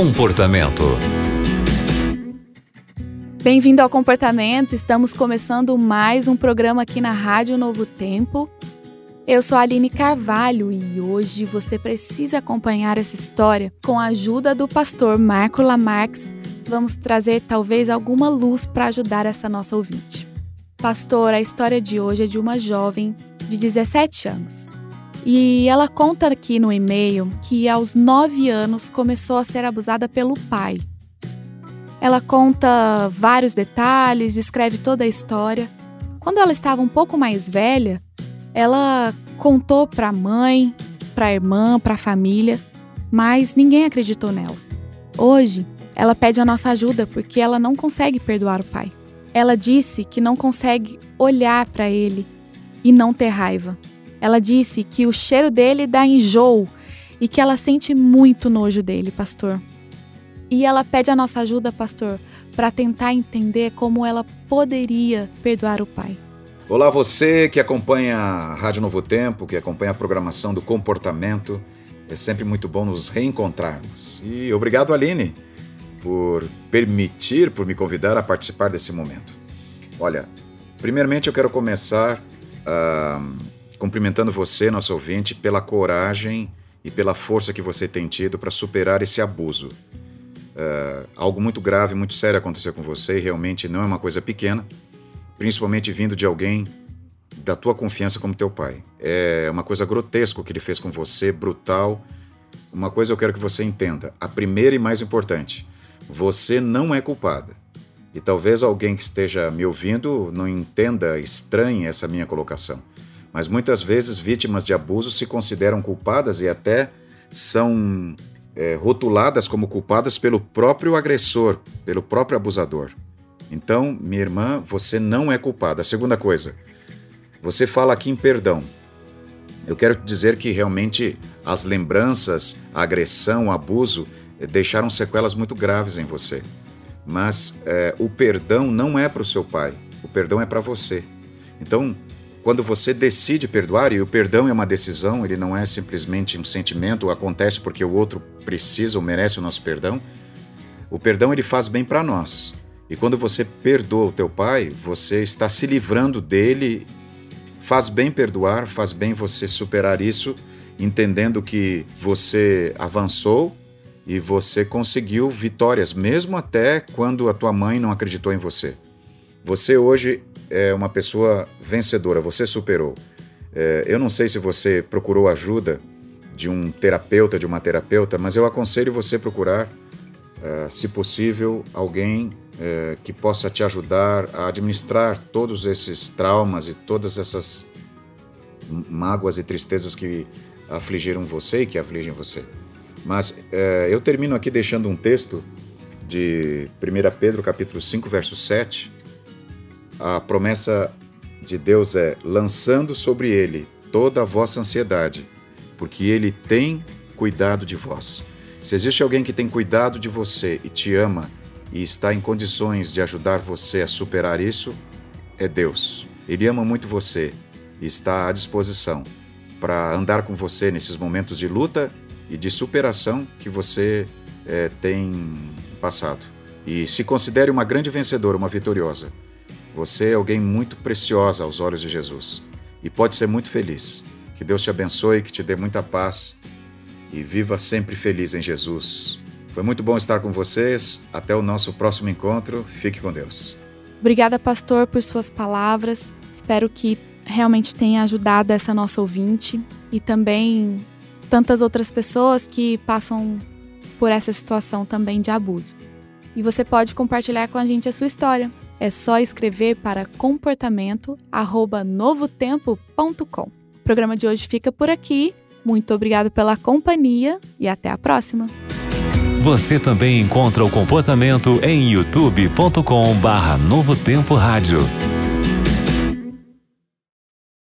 Comportamento. Bem-vindo ao Comportamento. Estamos começando mais um programa aqui na Rádio Novo Tempo. Eu sou a Aline Carvalho e hoje você precisa acompanhar essa história com a ajuda do pastor Marco Lamarx. Vamos trazer talvez alguma luz para ajudar essa nossa ouvinte. Pastor, a história de hoje é de uma jovem de 17 anos. E ela conta aqui no e-mail que aos 9 anos começou a ser abusada pelo pai. Ela conta vários detalhes, descreve toda a história. Quando ela estava um pouco mais velha, ela contou para a mãe, para a irmã, para a família, mas ninguém acreditou nela. Hoje, ela pede a nossa ajuda porque ela não consegue perdoar o pai. Ela disse que não consegue olhar para ele e não ter raiva. Ela disse que o cheiro dele dá enjoo e que ela sente muito nojo dele, pastor. E ela pede a nossa ajuda, pastor, para tentar entender como ela poderia perdoar o pai. Olá, você que acompanha a Rádio Novo Tempo, que acompanha a programação do comportamento. É sempre muito bom nos reencontrarmos. E obrigado, Aline, por permitir, por me convidar a participar desse momento. Olha, primeiramente eu quero começar. Uh, cumprimentando você, nosso ouvinte, pela coragem e pela força que você tem tido para superar esse abuso. Uh, algo muito grave, muito sério aconteceu com você e realmente não é uma coisa pequena, principalmente vindo de alguém da tua confiança como teu pai. É uma coisa grotesca que ele fez com você, brutal. Uma coisa eu quero que você entenda: a primeira e mais importante, você não é culpada. E talvez alguém que esteja me ouvindo não entenda, estranhe essa minha colocação mas muitas vezes vítimas de abuso se consideram culpadas e até são é, rotuladas como culpadas pelo próprio agressor, pelo próprio abusador. Então, minha irmã, você não é culpada. A segunda coisa, você fala aqui em perdão. Eu quero dizer que realmente as lembranças, a agressão, o abuso é, deixaram sequelas muito graves em você. Mas é, o perdão não é para o seu pai, o perdão é para você. Então, quando você decide perdoar, e o perdão é uma decisão, ele não é simplesmente um sentimento, acontece porque o outro precisa ou merece o nosso perdão. O perdão ele faz bem para nós. E quando você perdoa o teu pai, você está se livrando dele. Faz bem perdoar, faz bem você superar isso, entendendo que você avançou e você conseguiu vitórias, mesmo até quando a tua mãe não acreditou em você. Você hoje é uma pessoa vencedora, você superou. É, eu não sei se você procurou ajuda de um terapeuta, de uma terapeuta, mas eu aconselho você procurar, é, se possível, alguém é, que possa te ajudar a administrar todos esses traumas e todas essas mágoas e tristezas que afligiram você e que afligem você. Mas é, eu termino aqui deixando um texto de 1 Pedro capítulo 5, verso 7, a promessa de Deus é: lançando sobre ele toda a vossa ansiedade, porque ele tem cuidado de vós. Se existe alguém que tem cuidado de você e te ama e está em condições de ajudar você a superar isso, é Deus. Ele ama muito você e está à disposição para andar com você nesses momentos de luta e de superação que você é, tem passado. E se considere uma grande vencedora, uma vitoriosa. Você é alguém muito preciosa aos olhos de Jesus e pode ser muito feliz. Que Deus te abençoe, que te dê muita paz e viva sempre feliz em Jesus. Foi muito bom estar com vocês. Até o nosso próximo encontro. Fique com Deus. Obrigada, pastor, por suas palavras. Espero que realmente tenha ajudado essa nossa ouvinte e também tantas outras pessoas que passam por essa situação também de abuso. E você pode compartilhar com a gente a sua história. É só escrever para comportamento@novotempo.com. O programa de hoje fica por aqui. Muito obrigado pela companhia e até a próxima. Você também encontra o comportamento em youtube.com/novotempo rádio.